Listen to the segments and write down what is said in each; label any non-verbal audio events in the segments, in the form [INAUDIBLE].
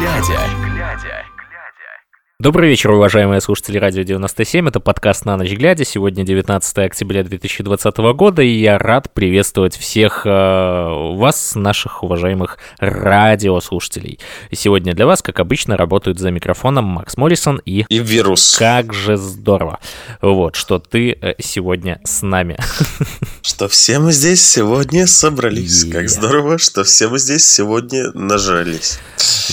глядя. Добрый вечер, уважаемые слушатели Радио 97. Это подкаст «На ночь глядя». Сегодня 19 октября 2020 года, и я рад приветствовать всех э, вас, наших уважаемых радиослушателей. И сегодня для вас, как обычно, работают за микрофоном Макс Моррисон и... И вирус. Как же здорово, вот, что ты э, сегодня с нами. Что все мы здесь сегодня собрались. Yeah. Как здорово, что все мы здесь сегодня нажрались.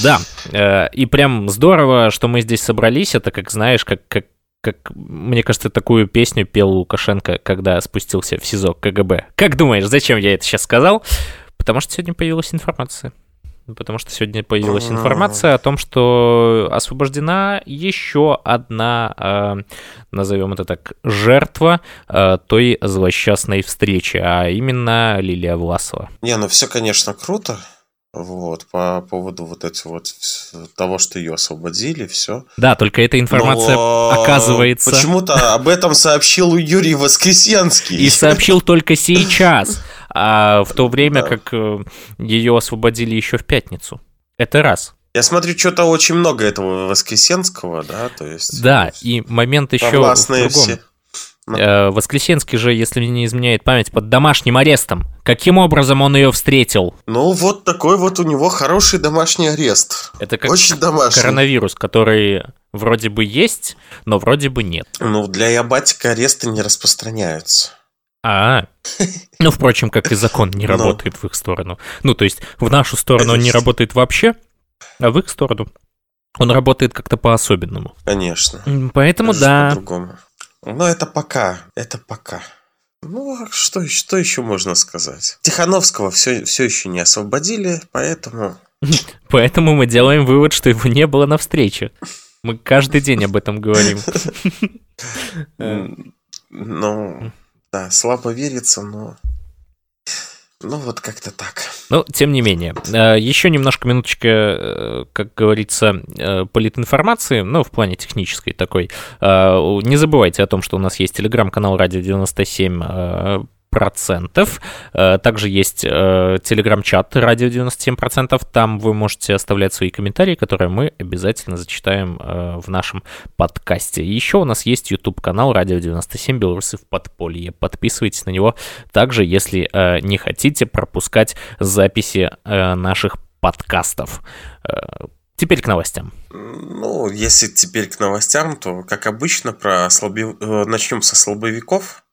Да, и прям здорово, что мы здесь собрались. Это как, знаешь, как, как как, мне кажется, такую песню пел Лукашенко, когда спустился в СИЗО КГБ. Как думаешь, зачем я это сейчас сказал? Потому что сегодня появилась информация. Потому что сегодня появилась информация о том, что освобождена еще одна, э, назовем это так, жертва э, той злосчастной встречи, а именно Лилия Власова. Не, ну все, конечно, круто. Вот, по поводу вот этого вот того, что ее освободили, все. Да, только эта информация Но оказывается... Почему-то об этом сообщил Юрий Воскресенский. И сообщил только сейчас, а в то время Да. как э, ее освободили еще в пятницу. Это раз. Я смотрю, что-то очень много этого Воскресенского, да, то есть... Да, и момент еще в другом. все. Э, Воскресенский же, если мне не изменяет память, под домашним арестом. Каким образом он ее встретил? Ну, вот такой вот у него хороший домашний арест. Это как Очень домашний. коронавирус, который вроде бы есть, но вроде бы нет. Ну, для ябатика аресты не распространяются. А, [LAUGHS] ну, впрочем, как и закон не Но. работает в их сторону. Ну, то есть в нашу сторону он не работает вообще, а в их сторону он работает как-то по-особенному. Конечно. Поэтому Это же да, По-другому. Но это пока. Это пока. Ну, а что, еще- что еще можно сказать? Тихановского все, все еще не освободили, поэтому... [LAUGHS] поэтому мы делаем вывод, что его не было на встрече. Мы каждый день об этом говорим. [LAUGHS] Ну, да, слабо верится, но... Ну, вот как-то так. Ну, тем не менее, э, еще немножко минуточка, э, как говорится, э, политинформации, ну, в плане технической такой. Не забывайте о том, что у нас есть телеграм-канал Радио 97 э, процентов. Э, Также есть э, телеграм-чат Радио 97 процентов. Там вы можете оставлять свои комментарии, которые мы обязательно зачитаем э, в нашем подкасте. Еще у нас есть YouTube канал Радио 97 Белорусы в подполье. Подписывайтесь на него также, если не хотите пропускать записи наших подкастов. Теперь к новостям. Ну, если теперь к новостям, то, как обычно, про слабе... э, начнем со слабовиков.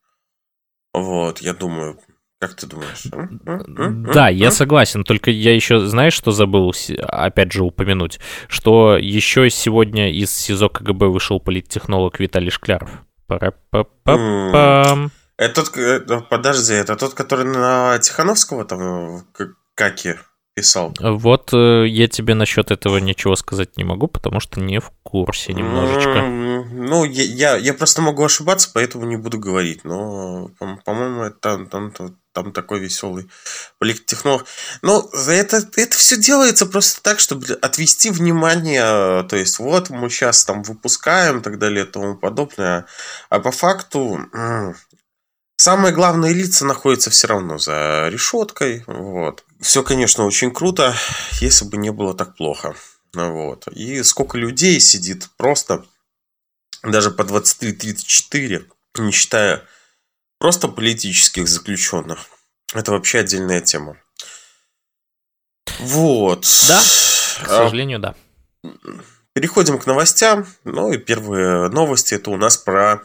Вот, я думаю... Как ты думаешь? М? М? М? Да, я согласен, только я еще, знаешь, что забыл, опять же, упомянуть, что еще сегодня из СИЗО КГБ вышел политтехнолог Виталий Шкляров. Пара-па-па-пам. Это тот, э, подожди, это тот, который на Тихановского там, э, каки писал? Вот э, я тебе насчет этого ничего сказать не могу, потому что не в курсе немножечко. Ну, я, я, я просто могу ошибаться, поэтому не буду говорить. Но, по- по-моему, это там, там, там, там такой веселый политтехнолог. Ну, за это, это все делается просто так, чтобы отвести внимание. То есть, вот мы сейчас там выпускаем и так далее и тому подобное. А по факту самые главные лица находятся все равно за решеткой. Вот. Все, конечно, очень круто, если бы не было так плохо. Вот. И сколько людей сидит просто даже по 23-34, не считая просто политических заключенных. Это вообще отдельная тема. Вот. Да, К А, сожалению, да. Переходим к новостям. Ну и первые новости это у нас про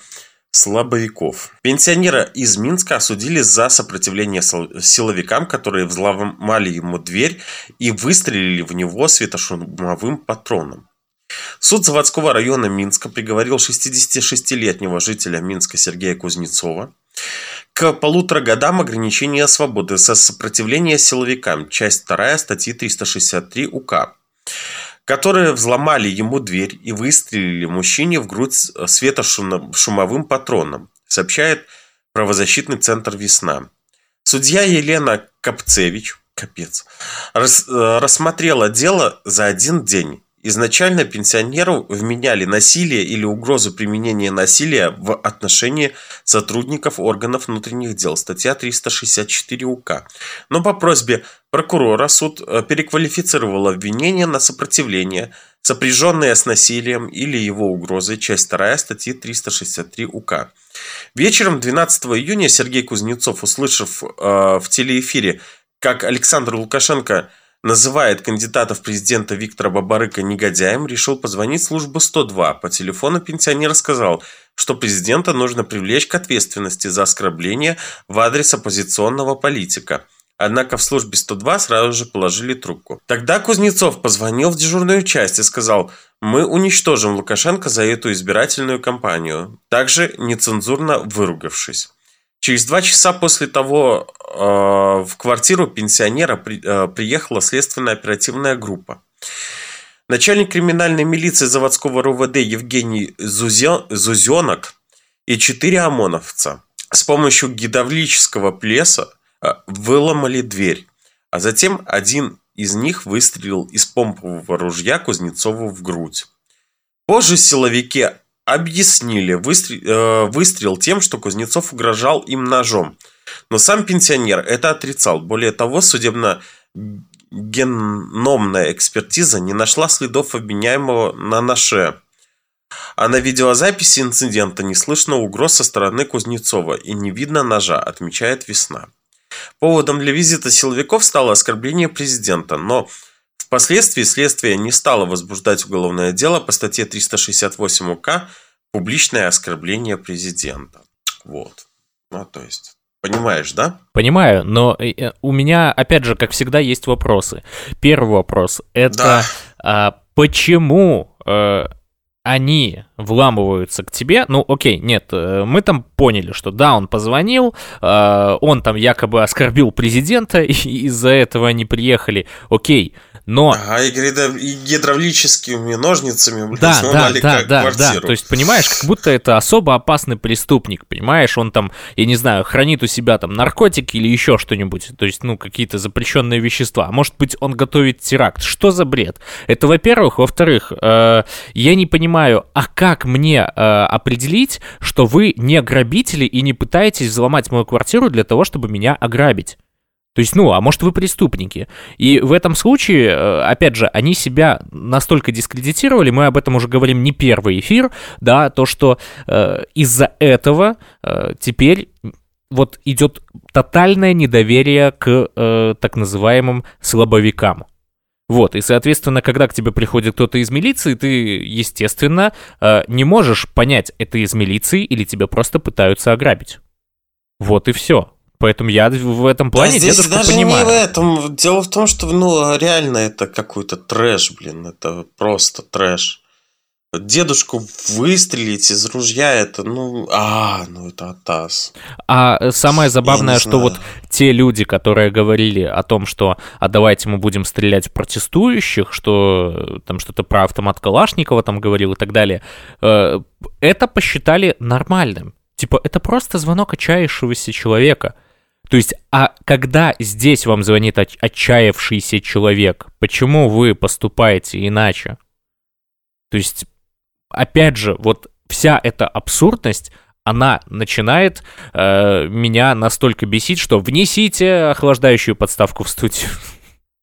слабовиков. Пенсионера из Минска осудили за сопротивление сил- силовикам, которые взломали ему дверь и выстрелили в него светошумовым патроном. Суд заводского района Минска приговорил 66-летнего жителя Минска Сергея Кузнецова к полутора годам ограничения свободы за сопротивление силовикам, часть 2 статьи 363 УК, которые взломали ему дверь и выстрелили мужчине в грудь с- светошумовым патроном, сообщает правозащитный центр «Весна». Судья Елена Капцевич, капец, рас- э, рассмотрела дело за один день Изначально пенсионеру вменяли насилие или угрозу применения насилия в отношении сотрудников органов внутренних дел, статья 364 УК. Но по просьбе прокурора суд э, переквалифицировал обвинение на сопротивление, сопряженное с насилием или его угрозой, часть 2 статьи 363 УК. Вечером 12 июня Сергей Кузнецов, услышав э, в телеэфире, как Александр Лукашенко – называет кандидата в президента Виктора Бабарыка негодяем, решил позвонить в службу 102. По телефону пенсионер сказал, что президента нужно привлечь к ответственности за оскорбление в адрес оппозиционного политика. Однако в службе 102 сразу же положили трубку. Тогда Кузнецов позвонил в дежурную часть и сказал, мы уничтожим Лукашенко за эту избирательную кампанию, также нецензурно выругавшись. Через два часа после того э, в квартиру пенсионера э, приехала следственная оперативная группа. Начальник криминальной милиции заводского РУВД Евгений Зузё, Зузенок и четыре ОМОНовца с помощью гидравлического плеса э, выломали дверь, а затем один из них выстрелил из помпового ружья Кузнецову в грудь. Позже силовики объяснили выстрел, э, выстрел тем, что Кузнецов угрожал им ножом. Но сам пенсионер это отрицал. Более того, судебно-геномная экспертиза не нашла следов обвиняемого на ноже. А на видеозаписи инцидента не слышно угроз со стороны Кузнецова и не видно ножа, отмечает Весна. Поводом для визита силовиков стало оскорбление президента, но Впоследствии следствие не стало возбуждать уголовное дело по статье 368 УК «Публичное оскорбление президента». Вот. Ну, то есть, Понимаешь, да? Понимаю, но э, э, у меня, опять же, как всегда, есть вопросы. Первый вопрос – это да. а, почему а, они вламываются к тебе? Ну, окей, нет, мы там поняли, что да, он позвонил, а, он там якобы оскорбил президента, [LAUGHS] и из-за этого они приехали, окей, но... Ага, и, и гидравлическими ножницами, блин, да, да, да, да, квартиру. да, то есть, понимаешь, как будто это особо опасный преступник, понимаешь, он там, я не знаю, хранит у себя там наркотики или еще что-нибудь, то есть, ну, какие-то запрещенные вещества, а может быть, он готовит теракт, что за бред? Это, во-первых, во-вторых, э, я не понимаю, а как мне э, определить, что вы не грабители и не пытаетесь взломать мою квартиру для того, чтобы меня ограбить? То есть, ну, а может вы преступники. И в этом случае, э, опять же, они себя настолько дискредитировали, мы об этом уже говорим не первый эфир, да, то, что э, из-за этого э, теперь вот идет тотальное недоверие к э, так называемым слабовикам. Вот, и, соответственно, когда к тебе приходит кто-то из милиции, ты, естественно, э, не можешь понять, это из милиции или тебя просто пытаются ограбить. Вот и все. Поэтому я в этом плане да, здесь даже понимаю. не в этом. Дело в том, что ну реально это какой-то трэш, блин. Это просто трэш. Дедушку выстрелить из ружья, это, ну, а, ну это атас. А самое забавное, что знаю. вот те люди, которые говорили о том, что, а давайте мы будем стрелять в протестующих, что там что-то про автомат Калашникова там говорил и так далее, э, это посчитали нормальным. Типа, это просто звонок отчаявшегося человека – то есть, а когда здесь вам звонит отчаявшийся человек, почему вы поступаете иначе? То есть, опять же, вот вся эта абсурдность, она начинает э, меня настолько бесить, что внесите охлаждающую подставку в студию.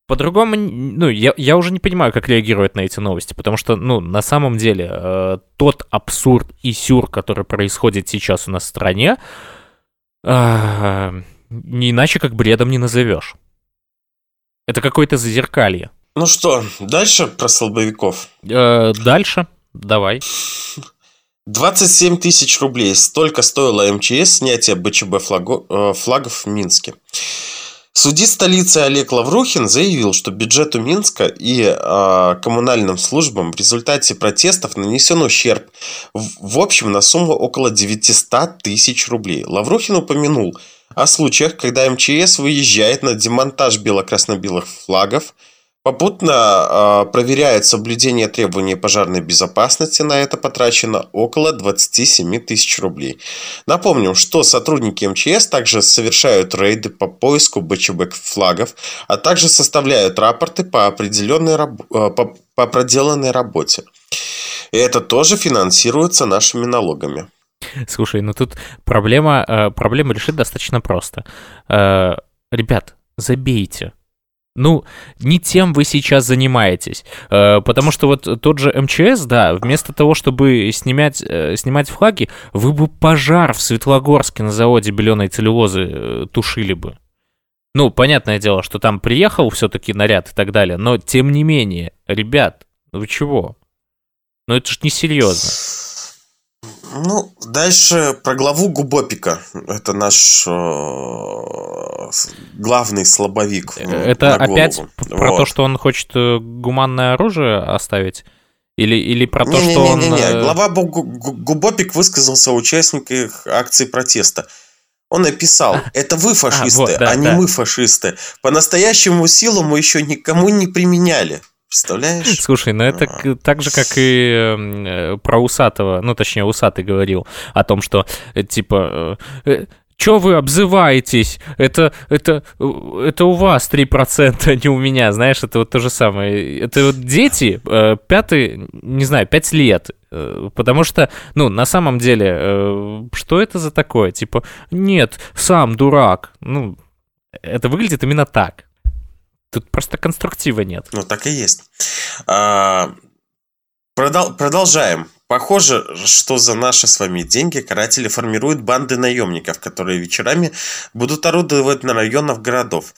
По-другому, ну, я, я уже не понимаю, как реагировать на эти новости, потому что, ну, на самом деле, э, тот абсурд и сюр, который происходит сейчас у нас в стране, э, не иначе как бредом не назовешь. Это какое-то зазеркалье. Ну что, дальше про слабовиков? Э, дальше, давай. [LAUGHS] 27 тысяч рублей. Столько стоило МЧС снятие БЧБ флаго, э, флагов в Минске. Судьи столицы Олег Лаврухин заявил, что бюджету Минска и э, коммунальным службам в результате протестов нанесен ущерб в, в общем на сумму около 900 тысяч рублей. Лаврухин упомянул – о случаях, когда МЧС выезжает на демонтаж бело-красно-белых флагов Попутно э, проверяют соблюдение требований пожарной безопасности. На это потрачено около 27 тысяч рублей. Напомним, что сотрудники МЧС также совершают рейды по поиску БЧБ флагов, а также составляют рапорты по, определенной, раб... э, по, по проделанной работе. И это тоже финансируется нашими налогами. [LAUGHS] Слушай, ну тут проблема, э, проблема решить достаточно просто. Э, ребят, забейте ну, не тем вы сейчас занимаетесь. Э, потому что вот тот же МЧС, да, вместо того, чтобы снимать, снимать флаги, вы бы пожар в Светлогорске на заводе беленой целлюлозы тушили бы. Ну, понятное дело, что там приехал все-таки наряд и так далее, но тем не менее, ребят, ну вы чего? Ну это ж несерьезно. Ну, дальше про главу Губопика. Это наш э, главный слабовик. Это опять про вот. то, что он хочет э, гуманное оружие оставить? Или, или про то, не, что не, он... Э, глава Губопик высказался о участниках акции протеста. Он написал, а. это вы фашисты, а, вот, да, а не да. мы фашисты. По-настоящему силу мы еще никому не применяли. Представляешь? Слушай, ну это а. так же, как и э, про Усатого, ну, точнее, Усатый говорил о том, что, э, типа, э, Чё вы обзываетесь? Это, это, это у вас 3%, а не у меня, знаешь, это вот то же самое. Это вот дети, пятый, не знаю, пять лет, потому что, ну, на самом деле, что это за такое? Типа, нет, сам дурак. Ну, это выглядит именно так. Тут просто конструктива нет. Ну, так и есть. А, продол- продолжаем. Похоже, что за наши с вами деньги каратели формируют банды наемников, которые вечерами будут орудовать на районах городов.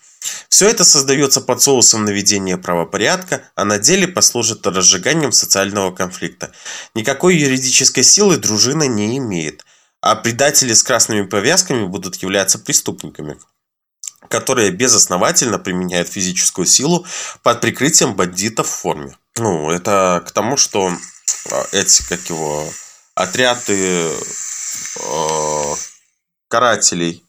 Все это создается под соусом наведения правопорядка, а на деле послужит разжиганием социального конфликта. Никакой юридической силы дружина не имеет, а предатели с красными повязками будут являться преступниками которые безосновательно применяют физическую силу под прикрытием бандитов в форме. Ну, это к тому, что а, эти, как его, отряды э, карателей,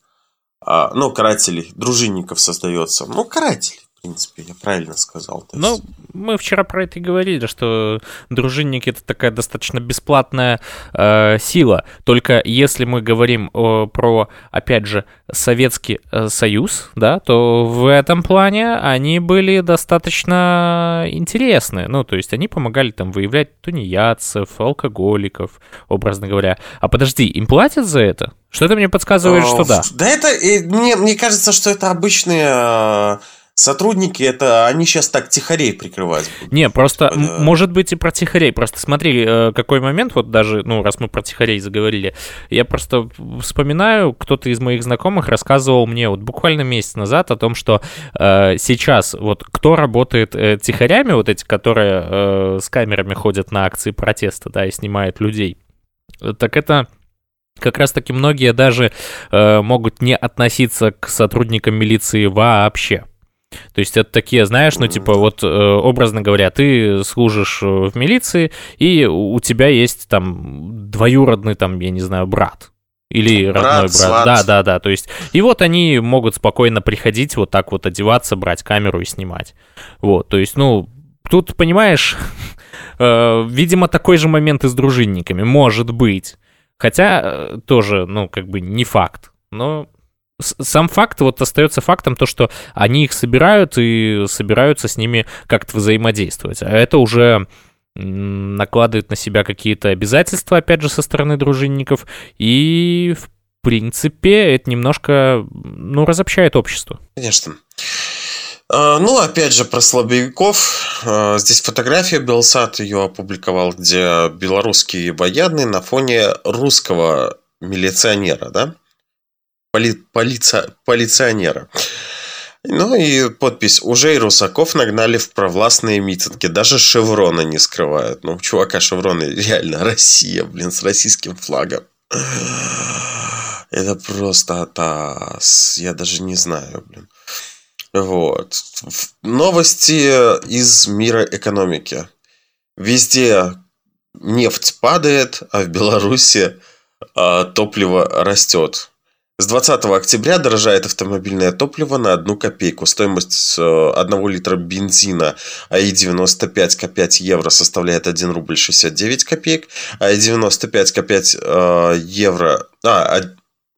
э, ну, карателей, дружинников создается. Ну, карателей в принципе, я правильно сказал. То ну, мы вчера про это и говорили, что дружинники это такая достаточно бесплатная э, сила. Только если мы говорим о, про, опять же, Советский э, Союз, да, то в этом плане они были достаточно интересны. Ну, то есть они помогали там выявлять тунеядцев, алкоголиков, образно говоря. А подожди, им платят за это? Что-то мне подсказывает, что да. Да это, мне, мне кажется, что это обычные э, сотрудники, это они сейчас так тихорей прикрывать будут. Не, просто, да. может быть, и про тихорей. Просто смотри, э, какой момент, вот даже, ну, раз мы про тихорей заговорили, я просто вспоминаю, кто-то из моих знакомых рассказывал мне вот буквально месяц назад о том, что э, сейчас вот кто работает э, тихорями, вот эти, которые э, с камерами ходят на акции протеста, да, и снимают людей, так это как раз-таки многие даже э, могут не относиться к сотрудникам милиции вообще. То есть это такие, знаешь, ну типа вот э, образно говоря, ты служишь э, в милиции, и у тебя есть там двоюродный там, я не знаю, брат. Или брат, родной брат. Сват. Да, да, да. То есть, и вот они могут спокойно приходить, вот так вот одеваться, брать камеру и снимать. Вот, то есть, ну, тут, понимаешь, [LAUGHS] э, видимо, такой же момент и с дружинниками, может быть. Хотя тоже, ну, как бы не факт. Но сам факт вот остается фактом то, что они их собирают и собираются с ними как-то взаимодействовать. А это уже накладывает на себя какие-то обязательства, опять же, со стороны дружинников, и, в принципе, это немножко, ну, разобщает общество. Конечно. А, ну, опять же, про слабовиков. А, здесь фотография Белсат ее опубликовал, где белорусский военный на фоне русского милиционера, да? Поли, полиция, полиционера. Ну и подпись. Уже и русаков нагнали в провластные митинги. Даже шеврона не скрывают. Ну, чувака шевроны реально [LAUGHS] Россия, блин, с российским флагом. Это просто атас. Я даже не знаю, блин. Вот. Новости из мира экономики. Везде нефть падает, а в Беларуси а, топливо растет. С 20 октября дорожает автомобильное топливо на 1 копейку. Стоимость 1 литра бензина АИ-95 К5 евро составляет 1 рубль 69 копеек. АИ-95 К5 евро... А,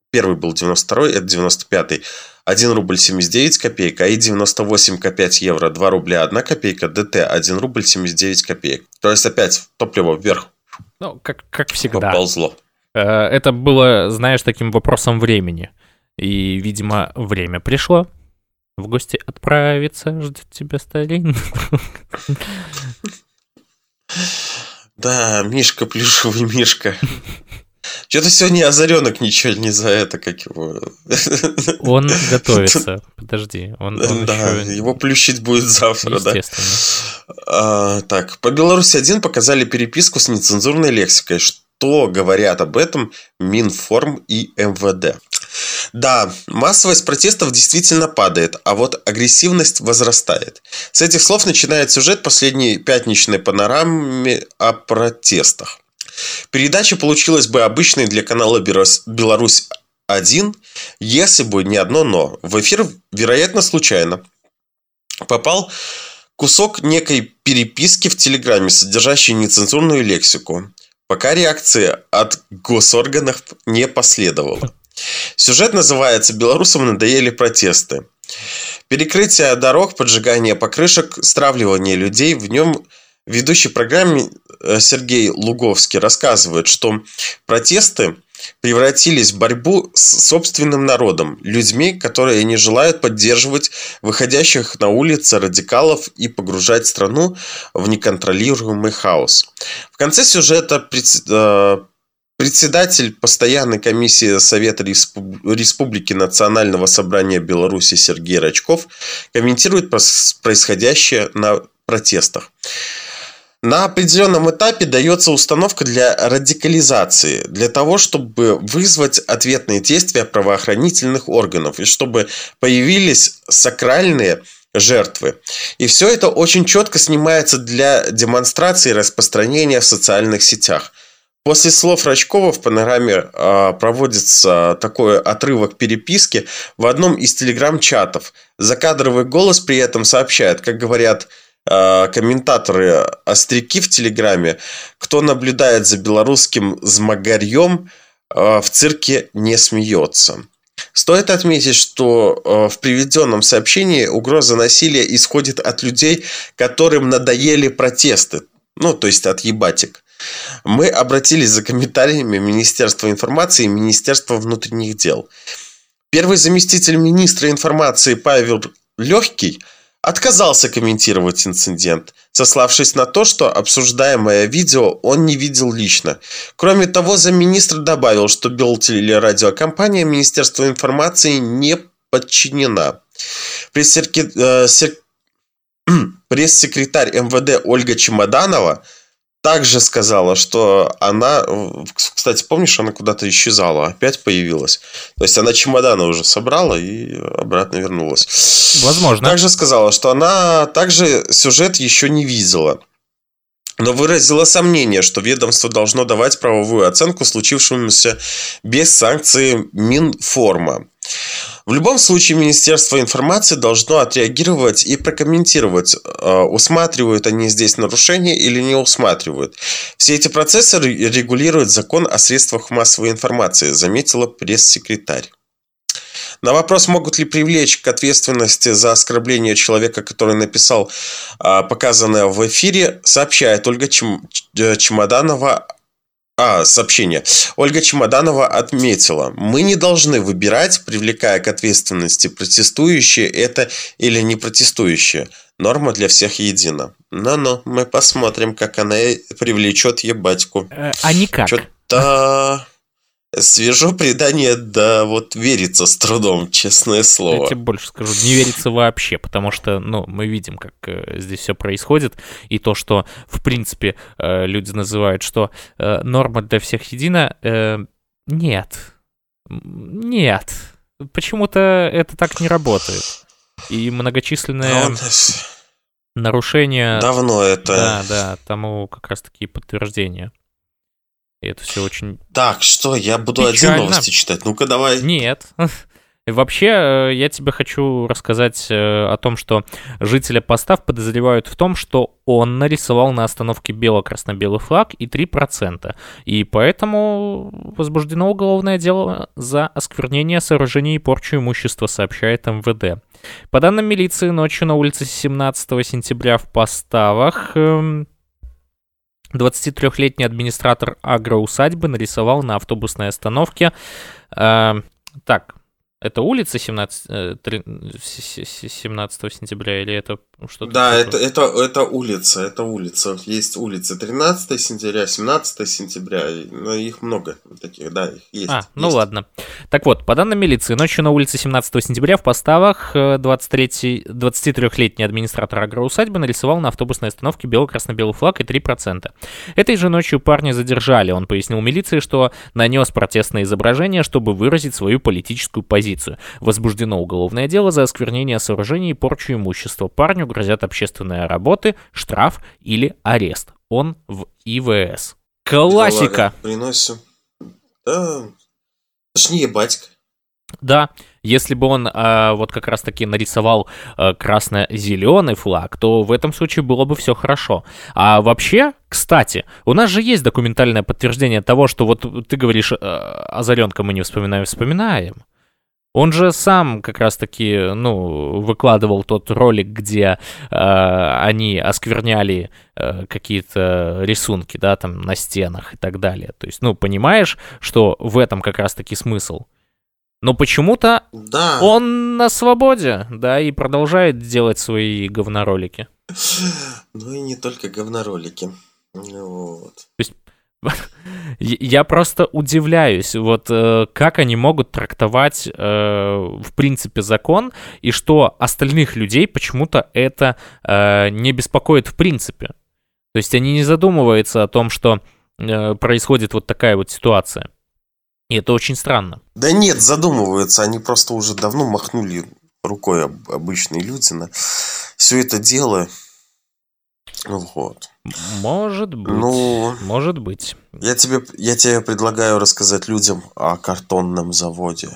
первый был 92 это 95 1 рубль 79 копеек, АИ-98 К5 евро 2 рубля 1 копейка, ДТ 1 рубль 79 копеек. То есть опять топливо вверх. Ну, как, как всегда. Поползло. Э, это было, знаешь, таким вопросом времени. И, видимо, время пришло. В гости отправиться, ждет тебя Сталин. [LAUGHS] Да, Мишка, плюшевый Мишка. Что-то сегодня озаренок ничего не за это, как его. [LAUGHS] Он готовится. Подожди. Он, он да, еще... его плющить будет завтра, да. А, так, по Беларуси 1 показали переписку с нецензурной лексикой. Что говорят об этом Минформ и МВД? Да, массовость протестов действительно падает, а вот агрессивность возрастает. С этих слов начинает сюжет последней пятничной панорамы о протестах. Передача получилась бы обычной для канала «Беларусь 1», если бы не одно «но». В эфир, вероятно, случайно попал кусок некой переписки в Телеграме, содержащей нецензурную лексику, пока реакции от госорганов не последовало. Сюжет называется «Белорусам надоели протесты». Перекрытие дорог, поджигание покрышек, стравливание людей. В нем ведущий программе э, Сергей Луговский рассказывает, что протесты превратились в борьбу с собственным народом, людьми, которые не желают поддерживать выходящих на улицы радикалов и погружать страну в неконтролируемый хаос. В конце сюжета э, Председатель постоянной комиссии Совета Республики Национального собрания Беларуси Сергей Рачков комментирует происходящее на протестах. На определенном этапе дается установка для радикализации, для того, чтобы вызвать ответные действия правоохранительных органов и чтобы появились сакральные жертвы. И все это очень четко снимается для демонстрации и распространения в социальных сетях. После слов Рачкова в панораме э, проводится такой отрывок переписки в одном из телеграм-чатов. Закадровый голос при этом сообщает, как говорят комментаторы остряки в Телеграме, кто наблюдает за белорусским змагарьем, э, в цирке не смеется. Стоит отметить, что э, в приведенном сообщении угроза насилия исходит от людей, которым надоели протесты, ну, то есть от ебатик. Мы обратились за комментариями Министерства информации и Министерства внутренних дел. Первый заместитель министра информации Павел Легкий – отказался комментировать инцидент, сославшись на то, что обсуждаемое видео он не видел лично. Кроме того, замминистра добавил, что Белтелерадиокомпания Министерства информации не подчинена. [CLEARS THROAT] Пресс-секретарь э, МВД Ольга Чемоданова – также сказала, что она, кстати, помнишь, она куда-то исчезала, опять появилась. То есть она чемоданы уже собрала и обратно вернулась. Возможно. Также сказала, что она также сюжет еще не видела. Но выразила сомнение, что ведомство должно давать правовую оценку случившемуся без санкции Минформа. В любом случае, Министерство информации должно отреагировать и прокомментировать, э, усматривают они здесь нарушения или не усматривают. Все эти процессы регулирует закон о средствах массовой информации, заметила пресс-секретарь. На вопрос, могут ли привлечь к ответственности за оскорбление человека, который написал э, показанное в эфире, сообщает Ольга э, Чемоданова а, сообщение. Ольга Чемоданова отметила, мы не должны выбирать, привлекая к ответственности протестующие это или не протестующие. Норма для всех едина. Ну-ну, мы посмотрим, как она привлечет ебатьку. Э, а никак. Что-то... Свежо предание, да, вот верится с трудом, честное слово. Я тебе больше скажу, не верится вообще, потому что, ну, мы видим, как э, здесь все происходит, и то, что, в принципе, э, люди называют, что э, норма для всех едина, нет, нет, почему-то это так не работает. И многочисленные ну, нарушения... Давно это... Да, да, тому как раз-таки подтверждение. И это все очень... Так, что, я буду Печально. один новости читать? Ну-ка, давай. Нет. [LAUGHS] Вообще, э, я тебе хочу рассказать э, о том, что жителя постав подозревают в том, что он нарисовал на остановке бело-красно-белый флаг и 3%. И поэтому возбуждено уголовное дело за осквернение сооружений и порчу имущества, сообщает МВД. По данным милиции, ночью на улице 17 сентября в Поставах 23-летний эм, администратор агроусадьбы нарисовал на автобусной остановке... Э, так, это улица 17, 17 сентября или это что-то? Да, это, это, это улица, это улица. Есть улица 13 сентября, 17 сентября, но их много таких, да, их есть. А, есть. ну ладно. Так вот, по данным милиции, ночью на улице 17 сентября в поставах 23, 23-летний администратор агроусадьбы нарисовал на автобусной остановке бело-красно-белый флаг и 3%. Этой же ночью парня задержали. Он пояснил милиции, что нанес протестное изображение, чтобы выразить свою политическую позицию. Возбуждено уголовное дело за осквернение сооружений и порчу имущества. Парню грозят общественные работы, штраф или арест. Он в ИВС. Классика. Приносим. Да. Точнее, батька. Да, если бы он э, вот как раз-таки нарисовал э, красно-зеленый флаг, то в этом случае было бы все хорошо. А вообще, кстати, у нас же есть документальное подтверждение того, что вот ты говоришь, э, Озаренка мы не вспоминаем, вспоминаем. Он же сам как раз-таки, ну, выкладывал тот ролик, где э, они оскверняли э, какие-то рисунки, да, там на стенах и так далее. То есть, ну, понимаешь, что в этом как раз-таки смысл. Но почему-то да. он на свободе, да, и продолжает делать свои говноролики. Ну и не только говноролики. Вот. То есть [LAUGHS] я просто удивляюсь, вот э, как они могут трактовать э, в принципе закон, и что остальных людей почему-то это э, не беспокоит в принципе. То есть они не задумываются о том, что э, происходит вот такая вот ситуация. И это очень странно. Да нет, задумываются, они просто уже давно махнули рукой обычные люди на все это дело. Вот. Может быть. Ну, может быть. Я тебе, я тебе предлагаю рассказать людям о картонном заводе.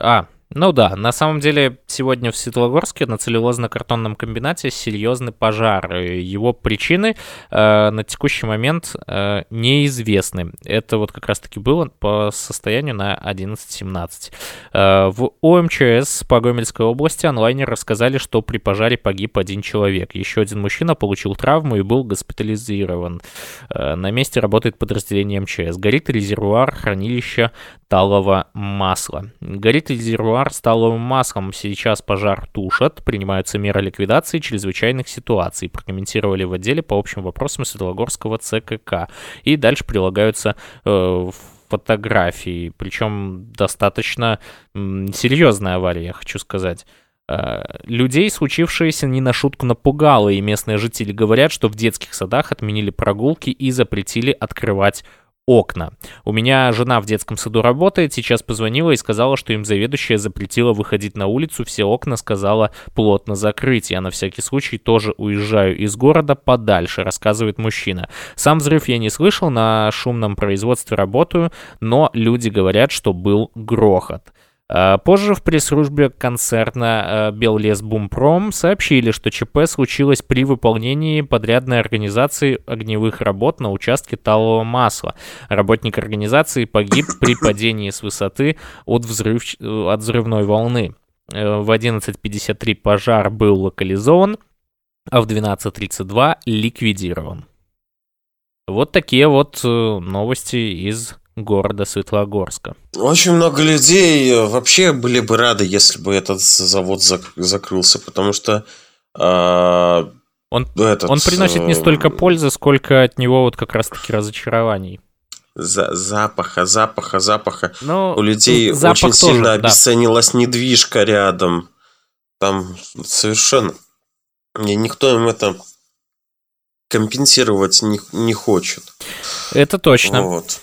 А, ну да, на самом деле сегодня в Светлогорске на целлюлозно-картонном комбинате серьезный пожар. Его причины э, на текущий момент э, неизвестны. Это вот как раз-таки было по состоянию на 11.17. Э, в ОМЧС по Гомельской области онлайнер рассказали, что при пожаре погиб один человек. Еще один мужчина получил травму и был госпитализирован. Э, на месте работает подразделение МЧС. Горит резервуар хранилища талого масла. Горит резервуар тротуар столовым маслом. Сейчас пожар тушат, принимаются меры ликвидации чрезвычайных ситуаций, прокомментировали в отделе по общим вопросам Светлогорского ЦКК. И дальше прилагаются э, фотографии, причем достаточно м, серьезная авария, я хочу сказать. Э, людей случившееся не на шутку напугало, и местные жители говорят, что в детских садах отменили прогулки и запретили открывать окна. У меня жена в детском саду работает, сейчас позвонила и сказала, что им заведующая запретила выходить на улицу, все окна сказала плотно закрыть. Я на всякий случай тоже уезжаю из города подальше, рассказывает мужчина. Сам взрыв я не слышал, на шумном производстве работаю, но люди говорят, что был грохот. А, позже в пресс-службе концерна Беллес Бумпром сообщили, что ЧП случилось при выполнении подрядной организации огневых работ на участке талого масла. Работник организации погиб [COUGHS] при падении с высоты от, взрыв... от взрывной волны. Э, в 11.53 пожар был локализован, а в 12.32 ликвидирован. Вот такие вот э, новости из города Светлогорска. Очень много людей э, вообще были бы рады, если бы этот завод зак- закрылся, потому что э, он, этот, он приносит не столько пользы, сколько от него вот как раз-таки разочарований. За, запаха, запаха, запаха. Но У людей очень тоже, сильно обесценилась да. недвижка рядом. Там совершенно... Никто им это компенсировать не, не хочет. Это точно. Вот.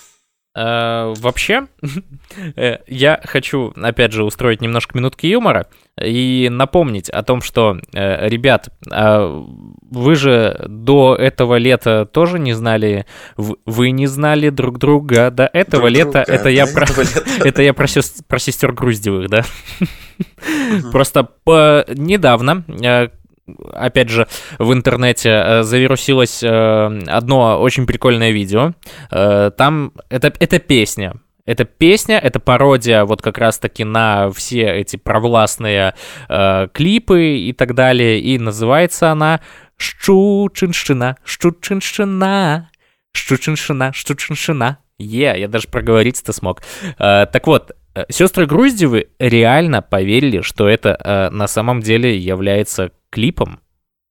Э, вообще, [LAUGHS] э, я хочу, опять же, устроить немножко минутки юмора и напомнить о том, что, э, ребят, а вы же до этого лета тоже не знали, вы не знали друг друга до этого друг лета. Друга, это, я [LAUGHS] про, [LAUGHS] это я про, про сестер Груздевых, да? Просто недавно опять же, в интернете э, завирусилось э, одно очень прикольное видео. Э, там это, это песня. Это песня, это пародия вот как раз-таки на все эти провластные э, клипы и так далее. И называется она «Щучиншина, щучиншина, щучиншина, щучиншина». Е, yeah, я даже проговорить-то смог. Э, так вот, сестры Груздевы реально поверили, что это э, на самом деле является клипом.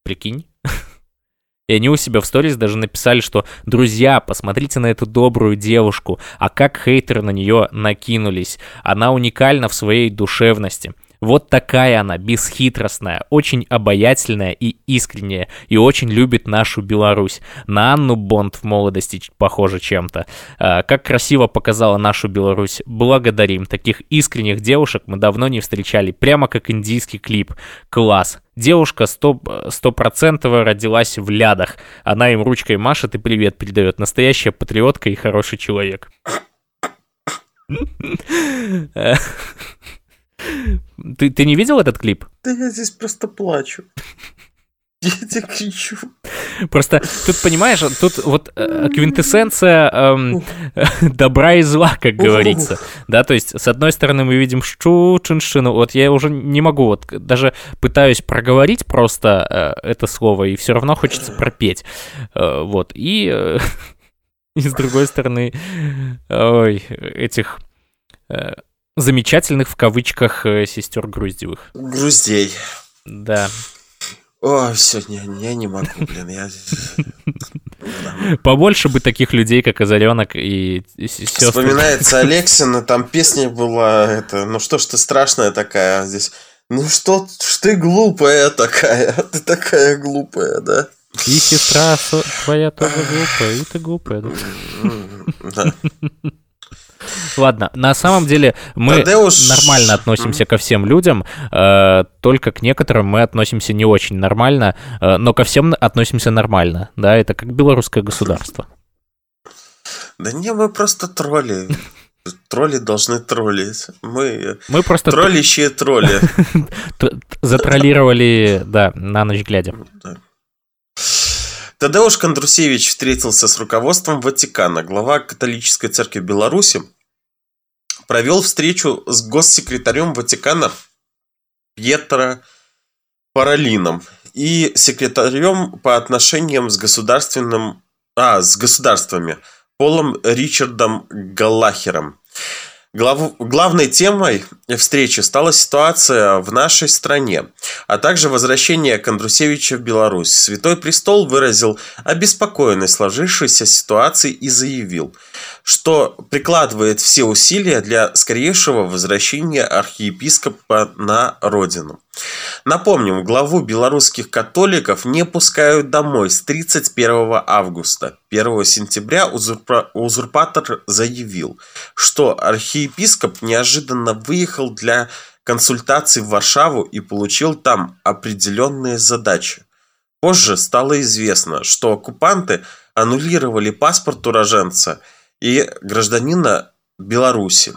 Прикинь. [LAUGHS] И они у себя в сторис даже написали, что «Друзья, посмотрите на эту добрую девушку, а как хейтеры на нее накинулись. Она уникальна в своей душевности. Вот такая она, бесхитростная, очень обаятельная и искренняя, и очень любит нашу Беларусь. На Анну Бонд в молодости похоже чем-то. А, как красиво показала нашу Беларусь. Благодарим. Таких искренних девушек мы давно не встречали. Прямо как индийский клип. Класс. Девушка стопроцентово родилась в лядах. Она им ручкой машет и привет передает. Настоящая патриотка и хороший человек. [LAUGHS] Ты, ты не видел этот клип? Да я здесь просто плачу. [LAUGHS] Я тебе кричу. Просто тут, понимаешь, тут вот э, квинтэссенция эм, [LAUGHS] добра и зла, как говорится. Да, то есть, с одной стороны, мы видим шу чиншину. Вот я уже не могу, вот даже пытаюсь проговорить просто э, это слово, и все равно хочется пропеть. Э, вот. И, э, [LAUGHS] и с другой стороны, ой, этих э, замечательных в кавычках э, сестер Груздевых. Груздей. Да. О, все, не, я не могу, блин, я... [LAUGHS] Побольше бы таких людей, как Озаренок и сестры. Вспоминается Алексина, там песня была, это, ну что ж ты страшная такая здесь. Ну что, что ты глупая такая, [LAUGHS] ты такая глупая, да? И сестра твоя тоже глупая, и ты глупая, да? [LAUGHS] Ладно, на самом деле мы Тадеуш... нормально относимся ко всем людям, э, только к некоторым мы относимся не очень нормально, э, но ко всем относимся нормально, да, это как белорусское государство. Да не, мы просто тролли. Тролли должны троллить. Мы, мы просто троллящие тролли. [LAUGHS] Затроллировали, да, на ночь глядя. Тадеуш Кондрусевич встретился с руководством Ватикана. Глава католической церкви Беларуси провел встречу с госсекретарем Ватикана Пьетро Паралином и секретарем по отношениям с государственным, а, с государствами Полом Ричардом Галлахером. Глав... Главной темой встречи стала ситуация в нашей стране, а также возвращение Кондрусевича в Беларусь. Святой Престол выразил обеспокоенность сложившейся ситуацией и заявил, что прикладывает все усилия для скорейшего возвращения архиепископа на родину. Напомним, главу белорусских католиков не пускают домой с 31 августа. 1 сентября узурпа- узурпатор заявил, что архиепископ неожиданно выехал для консультаций в Варшаву и получил там определенные задачи. Позже стало известно, что оккупанты аннулировали паспорт уроженца и гражданина Беларуси.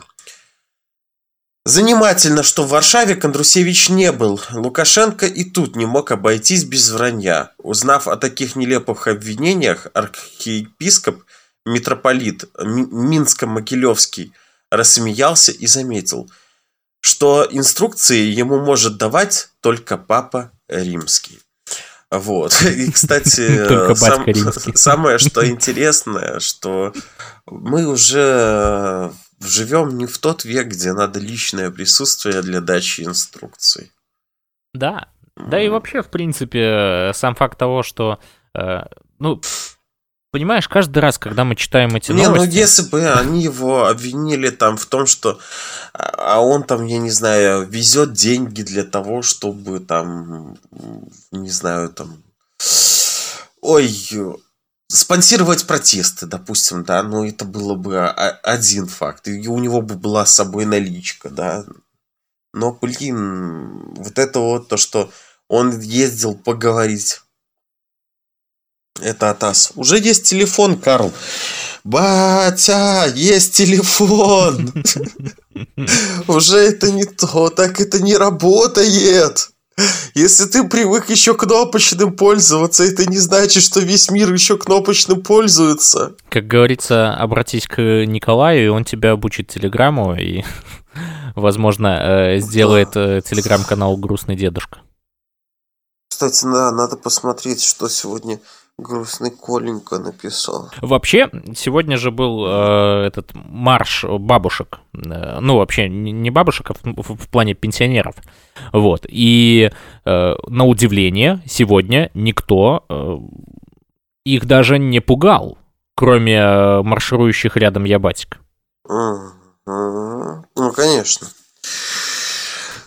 Занимательно, что в Варшаве Кондрусевич не был. Лукашенко и тут не мог обойтись без вранья. Узнав о таких нелепых обвинениях, архиепископ митрополит Минско-Могилевский рассмеялся и заметил, что инструкции ему может давать только папа римский. Вот. И, кстати, [LAUGHS] сам, самое, что интересное, что мы уже живем не в тот век, где надо личное присутствие для дачи инструкций. Да. Да и вообще, в принципе, сам факт того, что, э, ну, понимаешь, каждый раз, когда мы читаем эти не, ну, новости... Не, ну если бы они его обвинили там в том, что а, а он там, я не знаю, везет деньги для того, чтобы там, не знаю, там... Ой, спонсировать протесты, допустим, да, ну это было бы один факт. И у него бы была с собой наличка, да. Но, блин, вот это вот то, что он ездил поговорить. Это Атас. Уже есть телефон, Карл. Батя, есть телефон. [LAUGHS] Уже это не то, так это не работает. Если ты привык еще кнопочным пользоваться, это не значит, что весь мир еще кнопочным пользуется. Как говорится, обратись к Николаю, и он тебя обучит телеграмму, и, [LAUGHS] возможно, э, сделает э, телеграм-канал «Грустный дедушка». Кстати, да, надо посмотреть, что сегодня Грустный Коленька написал. Вообще, сегодня же был э, этот марш бабушек. Э, ну, вообще, не бабушек, а в, в, плане пенсионеров. Вот. И, э, на удивление, сегодня никто э, их даже не пугал, кроме э, марширующих рядом ябатик. Mm-hmm. Ну, конечно.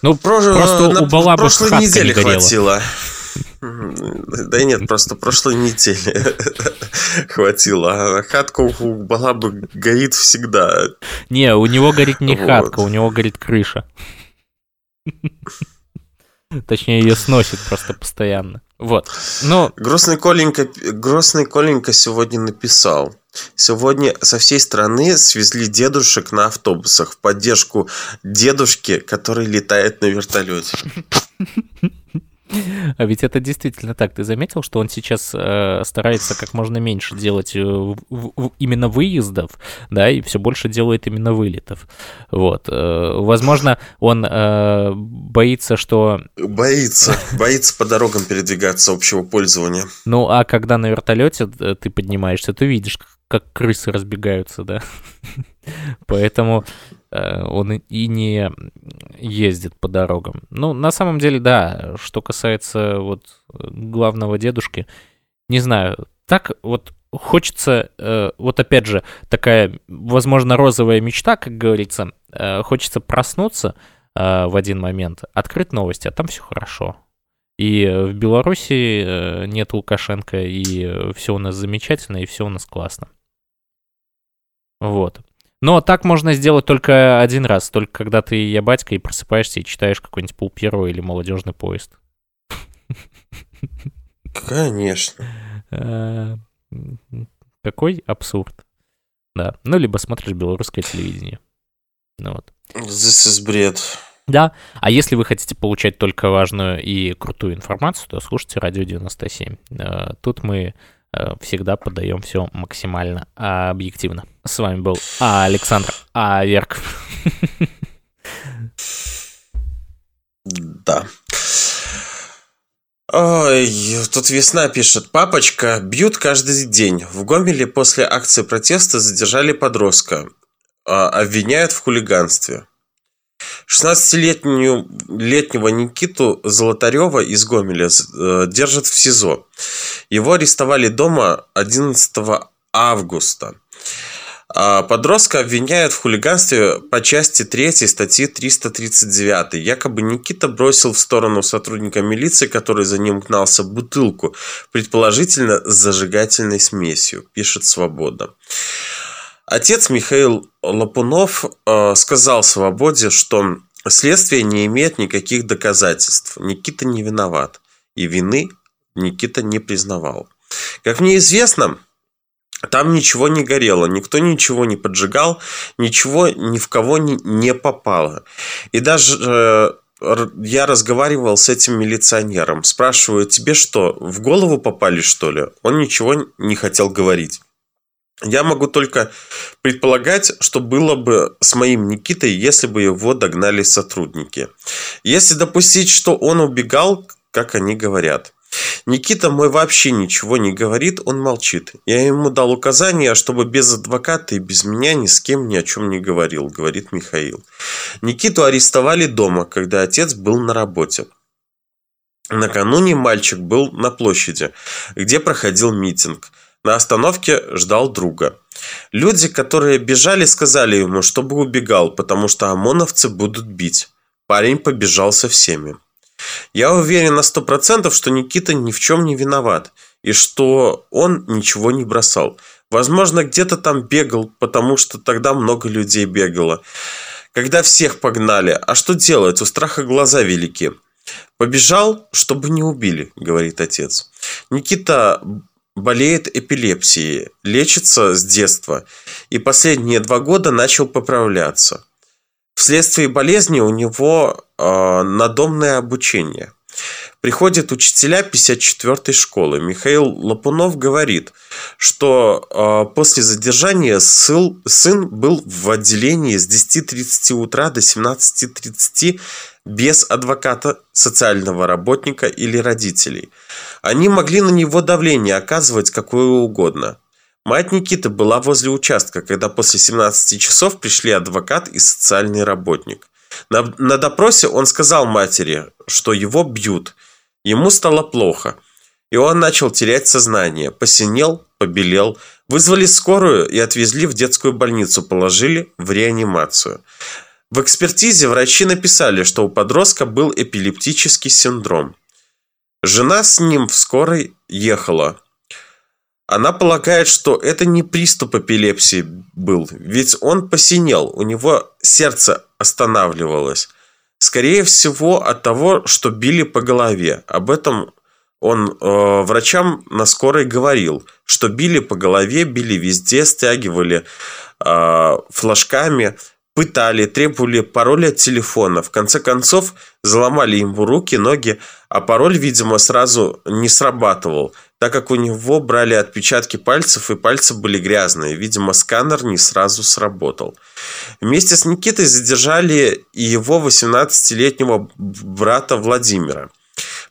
Ну, Про... просто на, у Балабы прошлой неделе хватило. Да нет, просто прошлой недели [LAUGHS] хватило. А хатка у Балабы горит всегда. Не, у него горит не вот. хатка, у него горит крыша. Точнее, ее сносит просто постоянно. Вот. Но... Грустный Коленька, Грустный Коленька сегодня написал. Сегодня со всей страны свезли дедушек на автобусах в поддержку дедушки, который летает на вертолете. [LAUGHS] [LAUGHS] А ведь это действительно так. Ты заметил, что он сейчас э, старается как можно меньше делать э, в, в, именно выездов, да, и все больше делает именно вылетов. Вот. Э, возможно, он э, боится, что... Боится. Боится по дорогам передвигаться общего пользования. Ну, а когда на вертолете э, ты поднимаешься, ты видишь, как крысы разбегаются, да. [LAUGHS] Поэтому он и не ездит по дорогам. Ну, на самом деле, да, что касается вот главного дедушки, не знаю, так вот хочется, э, вот опять же, такая, возможно, розовая мечта, как говорится, э, хочется проснуться в один момент, открыть новости, а там все хорошо. И в Беларуси нет Лукашенко, и все у нас замечательно, и все у нас классно. Вот. Но так можно сделать только один раз, только когда ты я батька и просыпаешься и читаешь какой-нибудь пол первого или молодежный поезд. Конечно. Э, какой абсурд. Да. Ну, либо смотришь белорусское телевидение. Ну вот. This is бред. Да. А если вы хотите получать только важную и крутую информацию, то слушайте радио 97. Э, тут мы всегда подаем все максимально объективно. С вами был Александр Аверк. Да. Ой, тут весна пишет. Папочка, бьют каждый день. В Гомеле после акции протеста задержали подростка. А, обвиняют в хулиганстве. 16-летнего Никиту Золотарева из Гомеля э, держат в СИЗО. Его арестовали дома 11 августа. А подростка обвиняют в хулиганстве по части 3 статьи 339. Якобы Никита бросил в сторону сотрудника милиции, который за ним гнался, бутылку, предположительно с зажигательной смесью, пишет «Свобода». Отец Михаил Лапунов э, сказал «Свободе», что следствие не имеет никаких доказательств. Никита не виноват. И вины Никита не признавал. Как мне известно, там ничего не горело, никто ничего не поджигал, ничего ни в кого не, попало. И даже э, я разговаривал с этим милиционером. Спрашиваю, тебе что, в голову попали, что ли? Он ничего не хотел говорить. Я могу только предполагать, что было бы с моим Никитой, если бы его догнали сотрудники. Если допустить, что он убегал, как они говорят. Никита мой вообще ничего не говорит, он молчит. Я ему дал указание, чтобы без адвоката и без меня ни с кем ни о чем не говорил, говорит Михаил. Никиту арестовали дома, когда отец был на работе. Накануне мальчик был на площади, где проходил митинг. На остановке ждал друга. Люди, которые бежали, сказали ему, чтобы убегал, потому что ОМОНовцы будут бить. Парень побежал со всеми. Я уверен на сто процентов, что Никита ни в чем не виноват. и что он ничего не бросал. Возможно, где-то там бегал, потому что тогда много людей бегало. Когда всех погнали, а что делать, у страха глаза велики. Побежал, чтобы не убили, говорит отец. Никита болеет эпилепсией, лечится с детства и последние два года начал поправляться. Вследствие болезни у него э, надомное обучение. Приходят учителя 54-й школы. Михаил Лопунов говорит, что э, после задержания сын, сын был в отделении с 10.30 утра до 17.30 без адвоката, социального работника или родителей. Они могли на него давление оказывать какое угодно. Мать Никиты была возле участка, когда после 17 часов пришли адвокат и социальный работник. На, на допросе он сказал матери, что его бьют. Ему стало плохо. И он начал терять сознание. Посинел, побелел. Вызвали скорую и отвезли в детскую больницу. Положили в реанимацию. В экспертизе врачи написали, что у подростка был эпилептический синдром. Жена с ним в скорой ехала. Она полагает, что это не приступ эпилепсии был, ведь он посинел, у него сердце останавливалось. Скорее всего от того, что били по голове. Об этом он э, врачам на скорой говорил, что били по голове, били везде, стягивали э, флажками пытали, требовали пароль от телефона. В конце концов, заломали ему руки, ноги, а пароль, видимо, сразу не срабатывал, так как у него брали отпечатки пальцев, и пальцы были грязные. Видимо, сканер не сразу сработал. Вместе с Никитой задержали и его 18-летнего брата Владимира.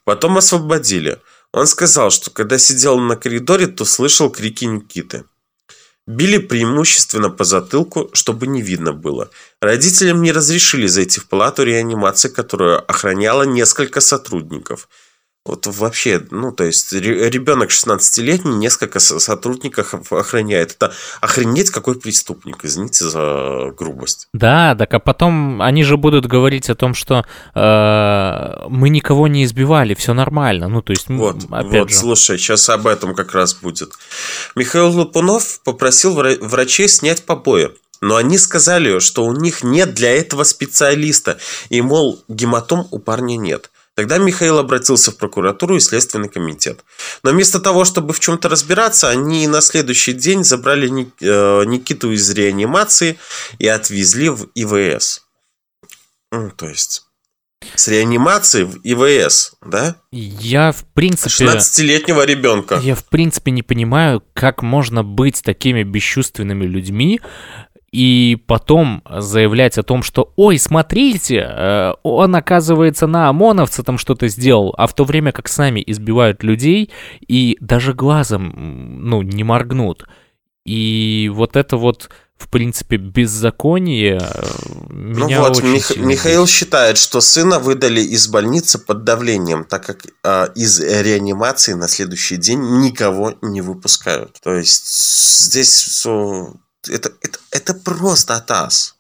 Потом освободили. Он сказал, что когда сидел на коридоре, то слышал крики Никиты. Били преимущественно по затылку, чтобы не видно было. Родителям не разрешили зайти в палату реанимации, которую охраняло несколько сотрудников. Вот вообще, ну, то есть, ребенок 16-летний, несколько сотрудников охраняет. Это охренеть какой преступник, извините за грубость. Да, так а потом они же будут говорить о том, что э, мы никого не избивали, все нормально. Ну, то есть, вот, опять вот, же. слушай, сейчас об этом как раз будет. Михаил Лупунов попросил врачей снять побои. Но они сказали, что у них нет для этого специалиста. И, мол, гематом у парня нет. Тогда Михаил обратился в прокуратуру и Следственный комитет. Но вместо того, чтобы в чем-то разбираться, они на следующий день забрали э, Никиту из реанимации и отвезли в ИВС. Ну, то есть с реанимацией в ИВС, да? Я, в принципе... 16-летнего ребенка. Я, в принципе, не понимаю, как можно быть такими бесчувственными людьми, и потом заявлять о том, что «Ой, смотрите, э, он, оказывается, на ОМОНовца там что-то сделал», а в то время как с нами избивают людей и даже глазом, ну, не моргнут. И вот это вот, в принципе, беззаконие э, ну меня вот, очень Мих- Михаил считает, что сына выдали из больницы под давлением, так как э, из реанимации на следующий день никого не выпускают. То есть здесь все это, это, это просто атас.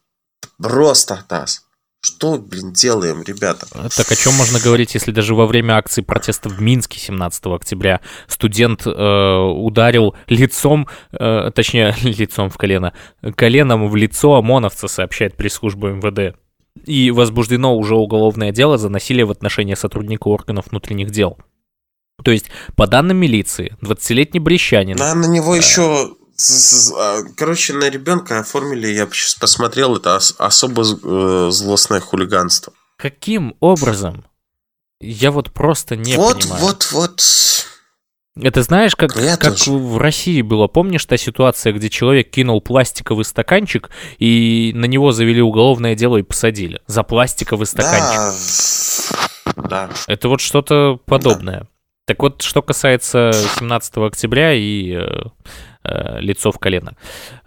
Просто атас. Что, блин, делаем, ребята? Так о чем можно говорить, если даже во время акции протеста в Минске 17 октября студент э, ударил лицом, э, точнее, [LAUGHS] лицом в колено, коленом в лицо ОМОНовца, сообщает пресс-служба МВД. И возбуждено уже уголовное дело за насилие в отношении сотрудника органов внутренних дел. То есть, по данным милиции, 20-летний брещанин... Да, на него еще а, короче, на ребенка оформили, я сейчас посмотрел, это особо э, злостное хулиганство. Каким образом? Я вот просто не вот, понимаю. Вот, вот, вот. Это знаешь, как, как в России было, помнишь та ситуация, где человек кинул пластиковый стаканчик, и на него завели уголовное дело и посадили за пластиковый стаканчик? Да. да. Это вот что-то подобное. Да. Так вот, что касается 17 октября и Э, лицо в колено.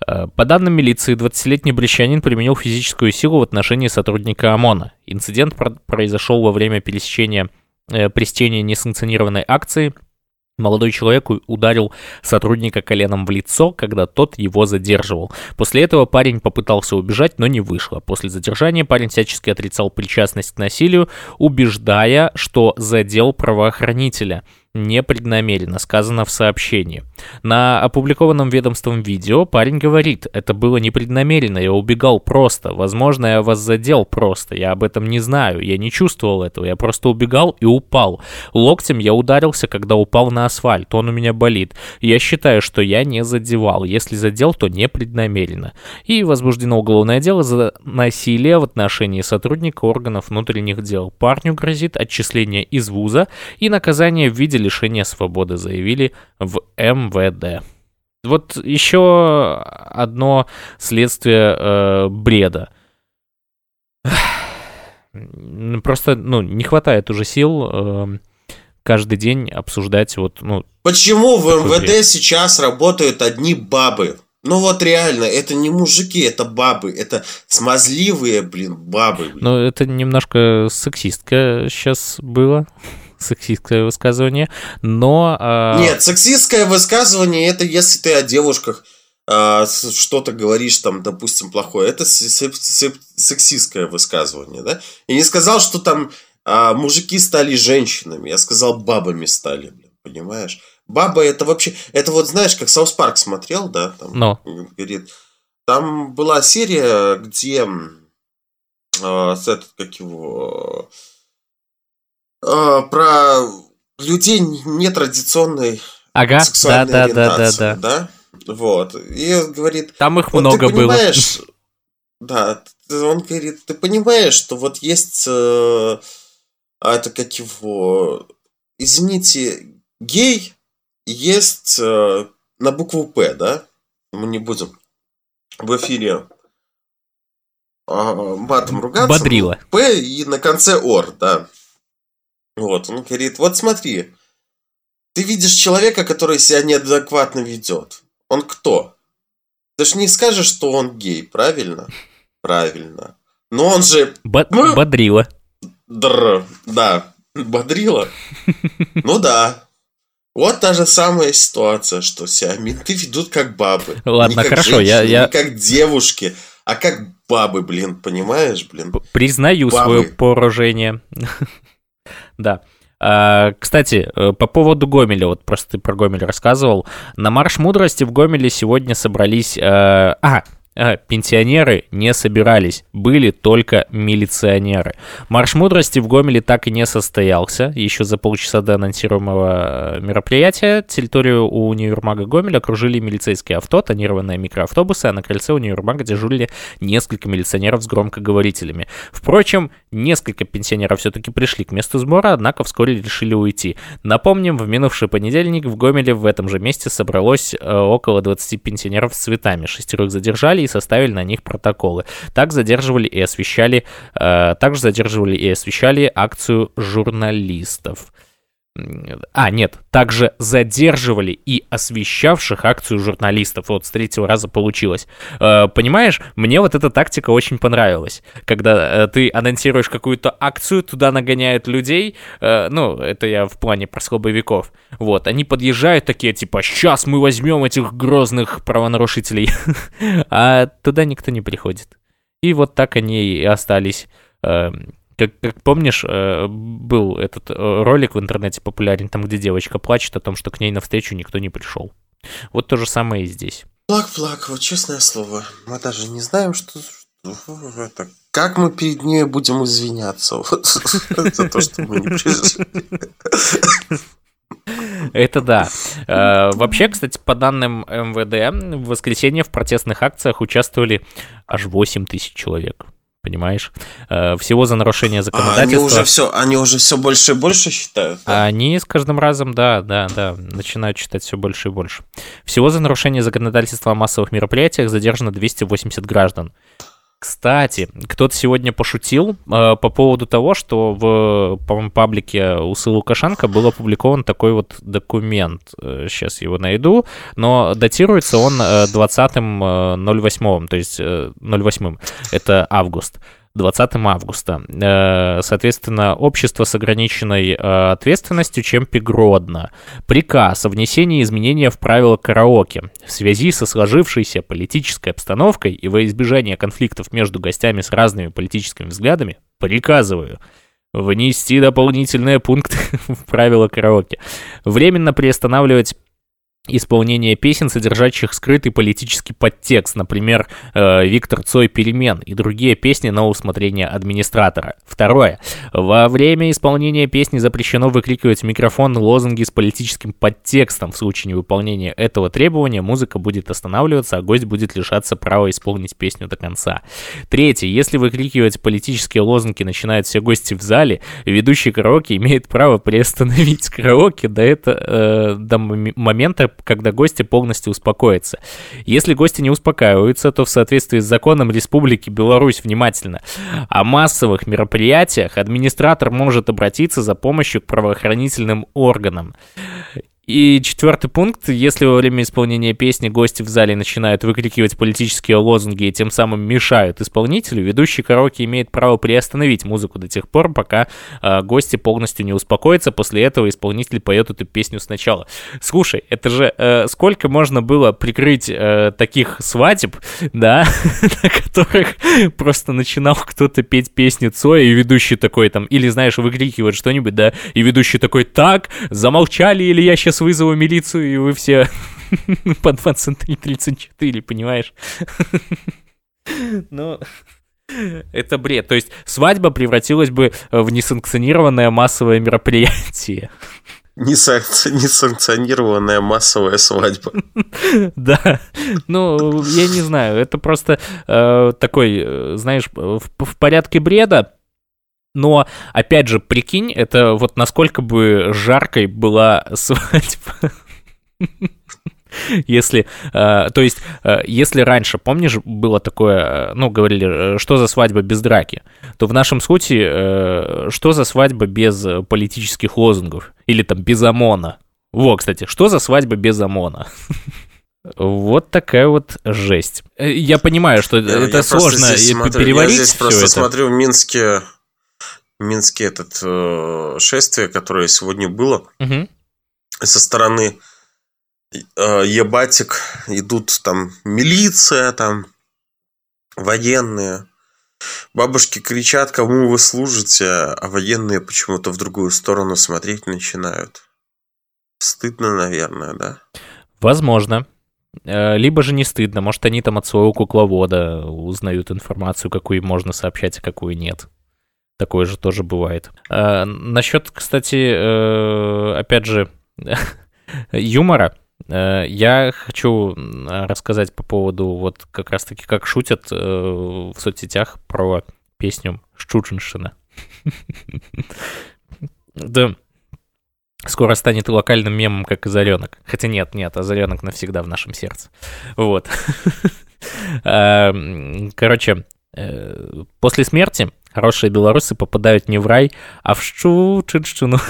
Э, по данным милиции, 20-летний брещанин применил физическую силу в отношении сотрудника ОМОНа. Инцидент произошел во время пересечения э, пресечения несанкционированной акции. Молодой человек ударил сотрудника коленом в лицо, когда тот его задерживал. После этого парень попытался убежать, но не вышло. После задержания парень всячески отрицал причастность к насилию, убеждая, что задел правоохранителя. Непреднамеренно, сказано в сообщении. На опубликованном ведомством видео парень говорит, это было непреднамеренно, я убегал просто, возможно, я вас задел просто, я об этом не знаю, я не чувствовал этого, я просто убегал и упал. Локтем я ударился, когда упал на асфальт, он у меня болит. Я считаю, что я не задевал, если задел, то непреднамеренно. И возбуждено уголовное дело за насилие в отношении сотрудника органов внутренних дел. Парню грозит отчисление из вуза и наказание в виде лишения свободы, заявили в МВД. Вот еще одно следствие э, бреда. Просто, ну, не хватает уже сил э, каждый день обсуждать вот, ну... Почему в МВД бред? сейчас работают одни бабы? Ну вот реально, это не мужики, это бабы, это смазливые, блин, бабы. Блин. Ну это немножко сексистка сейчас было сексистское высказывание, но... Э... Нет, сексистское высказывание это если ты о девушках э, что-то говоришь там, допустим, плохое. Это сексистское высказывание, да? Я не сказал, что там э, мужики стали женщинами, я сказал, бабами стали, блин, понимаешь? Баба это вообще... Это вот знаешь, как South Park смотрел, да? Там, но. Говорит, там была серия, где... Э, этот, как его... Э, про людей нетрадиционной ага, сексуальной да, ориентации, да, да, да, да. Вот. И говорит... Там их вот много ты понимаешь, было. [LAUGHS] Да, он говорит, ты понимаешь, что вот есть... Э, это как его... Извините, гей есть э, на букву П, да? Мы не будем в эфире э, матом ругаться. Бодрила. П и на конце ор, да. Вот, он говорит, вот смотри, ты видишь человека, который себя неадекватно ведет. Он кто? Ты же не скажешь, что он гей, правильно? Правильно. Но он же... Б- бодрила. Др, да. Бодрила? [LAUGHS] Ну да. Вот та же самая ситуация, что себя менты ведут как бабы. Ладно, как хорошо, женщины, я, я... Не как девушки, а как бабы, блин, понимаешь, блин? Признаю бабы. свое поражение. [LAUGHS] Да. А, кстати, э, по поводу Гомеля, вот просто ты про Гомель рассказывал. На Марш Мудрости в Гомеле сегодня собрались... Э, а, пенсионеры не собирались, были только милиционеры. Марш мудрости в Гомеле так и не состоялся. Еще за полчаса до анонсируемого э, мероприятия территорию у универмага Гомеля окружили милицейские авто, тонированные микроавтобусы, а на крыльце универмага дежурили несколько милиционеров с громкоговорителями. Впрочем, несколько пенсионеров все-таки пришли к месту сбора, однако вскоре решили уйти. Напомним, в минувший понедельник в Гомеле в этом же месте собралось э, около 20 пенсионеров с цветами. Шестерых задержали и составили на них протоколы. Так задерживали и освещали, э, также задерживали и освещали акцию журналистов. А, нет, также задерживали и освещавших акцию журналистов. Вот с третьего раза получилось. Э, понимаешь, мне вот эта тактика очень понравилась. Когда э, ты анонсируешь какую-то акцию, туда нагоняют людей. Э, ну, это я в плане про слабовиков. Вот, они подъезжают такие, типа, сейчас мы возьмем этих грозных правонарушителей. [LAUGHS] А туда никто не приходит. И вот так они и остались эм, как, как помнишь, э, был этот э, ролик в интернете популярен, там, где девочка плачет о том, что к ней навстречу никто не пришел. Вот то же самое и здесь. Плак-плак, вот честное слово. Мы даже не знаем, что... Это... Как мы перед ней будем извиняться вот, [LAUGHS] за то, что мы не пришли. Это да. Э, вообще, кстати, по данным МВД, в воскресенье в протестных акциях участвовали аж 8 тысяч человек понимаешь? Э, всего за нарушение законодательства. А, они уже все, они уже все больше и больше считают. Да? Они с каждым разом, да, да, да, начинают считать все больше и больше. Всего за нарушение законодательства о массовых мероприятиях задержано 280 граждан. Кстати, кто-то сегодня пошутил э, по поводу того, что в, паблике Усы Лукашенко был опубликован такой вот документ. Э, сейчас его найду. Но датируется он э, 20.08, э, то есть э, 08. Это август. 20 августа. Э, соответственно, общество с ограниченной э, ответственностью Чемпи Гродно. Приказ о внесении изменения в правила караоке. В связи со сложившейся политической обстановкой и во избежание конфликтов между гостями с разными политическими взглядами, приказываю Внести дополнительные пункты [LAUGHS] в правила караоке. Временно приостанавливать исполнение песен, содержащих скрытый политический подтекст, например, э, «Виктор Цой перемен» и другие песни на усмотрение администратора. Второе. Во время исполнения песни запрещено выкрикивать в микрофон лозунги с политическим подтекстом. В случае невыполнения этого требования музыка будет останавливаться, а гость будет лишаться права исполнить песню до конца. Третье. Если выкрикивать политические лозунги начинают все гости в зале, ведущий караоке имеет право приостановить [LAUGHS] караоке до, это, э, до момента, когда гости полностью успокоятся. Если гости не успокаиваются, то в соответствии с законом Республики Беларусь внимательно. О массовых мероприятиях администратор может обратиться за помощью к правоохранительным органам. И четвертый пункт, если во время исполнения песни гости в зале начинают выкрикивать политические лозунги и тем самым мешают исполнителю, ведущий караоке имеет право приостановить музыку до тех пор, пока э, гости полностью не успокоятся. После этого исполнитель поет эту песню сначала. Слушай, это же э, сколько можно было прикрыть э, таких свадеб, [LAUGHS] да, [LAUGHS] на которых просто начинал кто-то петь песню Цоя, и ведущий такой там, или, знаешь, выкрикивает что-нибудь, да, и ведущий такой, так, замолчали, или я сейчас вызову милицию, и вы все [LAUGHS] по 23-34, понимаешь? Ну, это бред. То есть свадьба превратилась бы в несанкционированное массовое мероприятие. Несанкционированная массовая свадьба. Да, ну, я не знаю, это просто э, такой, э, знаешь, в, в порядке бреда, но, опять же, прикинь, это вот насколько бы жаркой была [LAUGHS] свадьба. Если, э, то есть, э, если раньше, помнишь, было такое, э, ну, говорили, что за свадьба без драки, то в нашем случае, что за свадьба без политических лозунгов? Или там без ОМОНа? Во, кстати, что за свадьба без ОМОНа? [LAUGHS] Вот такая вот жесть. Я понимаю, что я, это я сложно переварить. Я здесь просто это. смотрю в Минске Минске этот э, шествие, которое сегодня было, угу. со стороны э, Ебатик идут там милиция, там военные. Бабушки кричат, кому вы служите, а военные почему-то в другую сторону смотреть начинают. Стыдно, наверное, да? Возможно. Э, либо же не стыдно. Может, они там от своего кукловода узнают информацию, какую им можно сообщать, а какую нет. Такое же тоже бывает. А, насчет, кстати, э, опять же, [LAUGHS] юмора. Э, я хочу рассказать по поводу вот как раз-таки, как шутят э, в соцсетях про песню Щучиншина. [LAUGHS] Да, скоро станет локальным мемом, как Озаренок. Хотя нет, нет, Озаренок навсегда в нашем сердце. Вот. [LAUGHS] А, короче, после смерти Хорошие белорусы попадают не в рай, а в Щучинщину. [LAUGHS]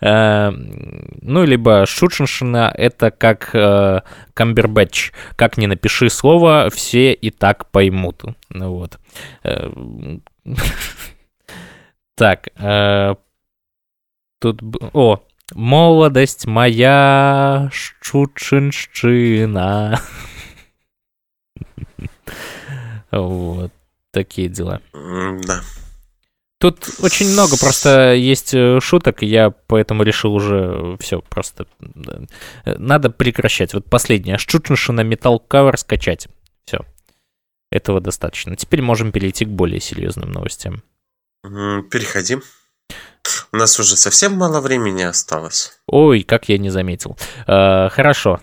Э, ну, либо Шучиншина — это как э, Камбербэтч. Как не напиши слово, все и так поймут. Ну вот. Э, [LAUGHS] так, тут... О, молодость моя, Шучинщина. [LAUGHS] Вот такие дела. Да. Тут очень много просто есть э, шуток, и я поэтому решил уже все просто... Надо прекращать. Вот последнее. Шутнушу на Metal Cover скачать. Все. Этого достаточно. Теперь можем перейти к более серьезным новостям. Переходим. У нас уже совсем мало времени осталось. Ой, как я не заметил. Э, хорошо.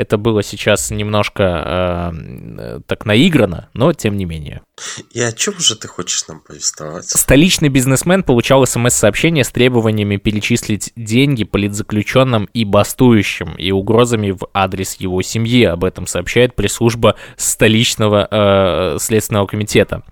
Это было сейчас немножко э, так наиграно, но тем не менее. И о чем же ты хочешь нам повествовать? Столичный бизнесмен получал смс-сообщение с требованиями перечислить деньги политзаключенным и бастующим, и угрозами в адрес его семьи. Об этом сообщает пресс-служба столичного э, следственного комитета.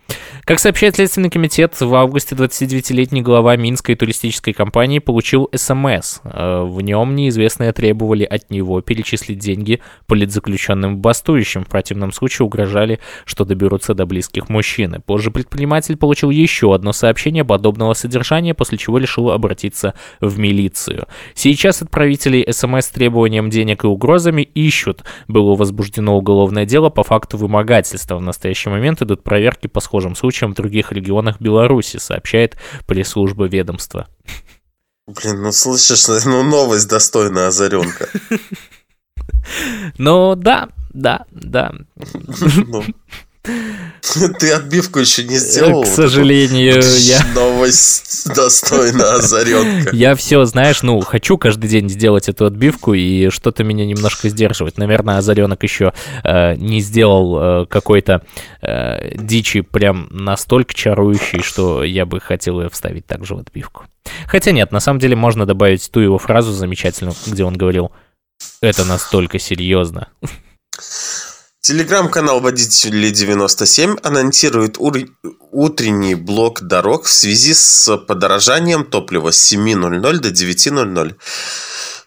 Как сообщает Следственный комитет, в августе 29-летний глава Минской туристической компании получил СМС. Э, в нем неизвестные требовали от него перечислить деньги политзаключенным бастующим. В противном случае угрожали, что доберутся до близких мужчины. Позже предприниматель получил еще одно сообщение подобного содержания, после чего решил обратиться в милицию. Сейчас отправителей СМС с требованием денег и угрозами ищут. Было возбуждено уголовное дело по факту вымогательства. В настоящий момент идут проверки по схожим случаям в других регионах Беларуси, сообщает пресс-служба ведомства. Блин, ну слышишь, ну новость достойна озаренка. [LAUGHS] Ну да, да, да. Ну. Ты отбивку еще не сделал? К сожалению, я... Новость достойна озаренка. Я все, знаешь, ну, хочу каждый день сделать эту отбивку, и что-то меня немножко сдерживает. Наверное, озаренок еще э, не сделал э, какой-то э, дичи прям настолько чарующий, что я бы хотел ее вставить также в отбивку. Хотя нет, на самом деле можно добавить ту его фразу замечательную, где он говорил «Это настолько серьезно». Телеграм-канал Водителей 97 анонсирует утренний блок дорог в связи с подорожанием топлива с 7.00 до 9.00.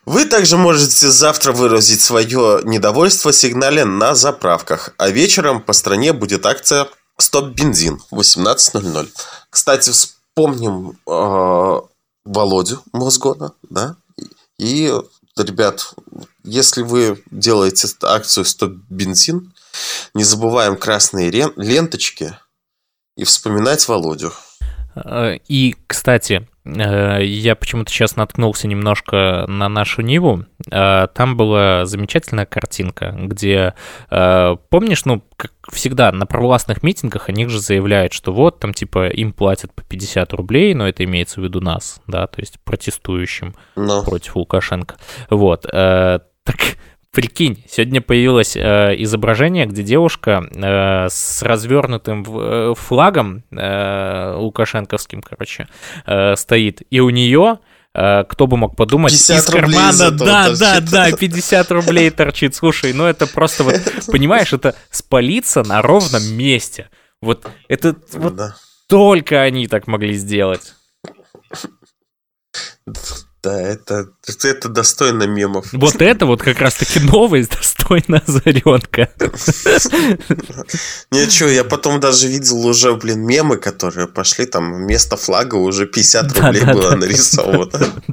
Вы также можете завтра выразить свое недовольство сигнале на заправках, а вечером по стране будет акция «Стоп бензин» 18.00. Кстати, вспомним э, Володю Мосгона, да, и ребят, если вы делаете акцию «Стоп бензин», не забываем красные ленточки и вспоминать Володю. Э, и, кстати, я почему-то сейчас наткнулся немножко на нашу Ниву. Э, там была замечательная картинка, где, помнишь, ну, как всегда, на провластных митингах они же заявляют, что вот, там, типа, им платят по 50 рублей, но это имеется в виду нас, да, то есть протестующим но. против Лукашенко. Вот. Так Прикинь, сегодня появилось э, изображение, где девушка э, с развернутым э, флагом э, лукашенковским, короче, э, стоит, и у нее э, кто бы мог подумать, из кармана, да, да, да, 50 рублей торчит. Слушай, ну это просто вот, [LAUGHS] понимаешь, это спалиться на ровном месте. Вот это вот да. только они так могли сделать. Да, это, это достойно мемов. Вот это вот как раз-таки новость достойна озаренка. Ничего, я потом даже видел уже, блин, мемы, которые пошли, там вместо флага уже 50 рублей было нарисовано.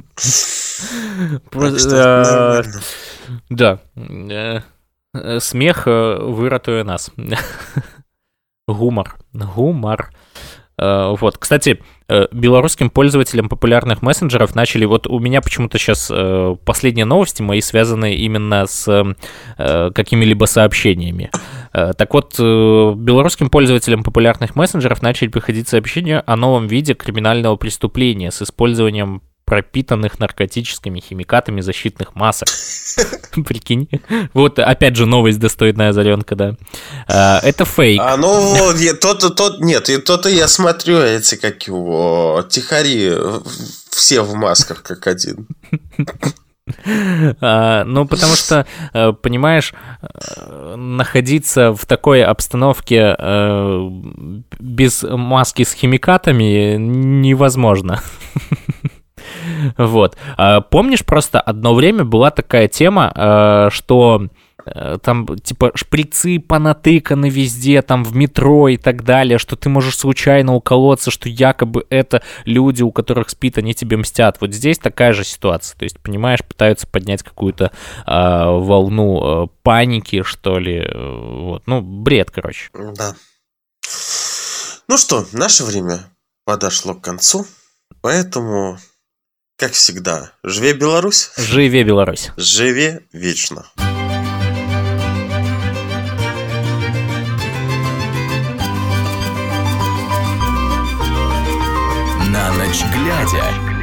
Э, да. Э, смех э, выратует нас. Гумор. Гумор. Вот, кстати, Э, белорусским пользователям популярных мессенджеров начали... Вот у меня почему-то сейчас э, последние новости мои связаны именно с э, какими-либо сообщениями. Так вот, белорусским пользователям популярных мессенджеров начали приходить сообщения о новом виде криминального преступления с использованием пропитанных наркотическими химикатами защитных масок. [LAUGHS] Прикинь. Вот, опять же, новость достойная озаренка, да. А, это фейк. А, ну, тот, тот, нет, и то-то я смотрю эти, как его, тихари, все в масках, как один. А, ну, потому что, э, понимаешь, э, находиться в такой обстановке э, без маски с химикатами невозможно. [LAUGHS] Вот. А, помнишь, просто одно время была такая тема, а, что э, там типа шприцы понатыканы везде, там в метро и так далее, что ты можешь случайно уколоться, что якобы это люди, у которых спит, они тебе мстят. Вот здесь такая же ситуация. То есть, понимаешь, пытаются поднять какую-то э, волну э, паники, что ли. Вот. Ну, бред, короче. Да. Ну что, наше время подошло к концу, поэтому как всегда, живе Беларусь! Живе Беларусь! Живе вечно! На ночь глядя.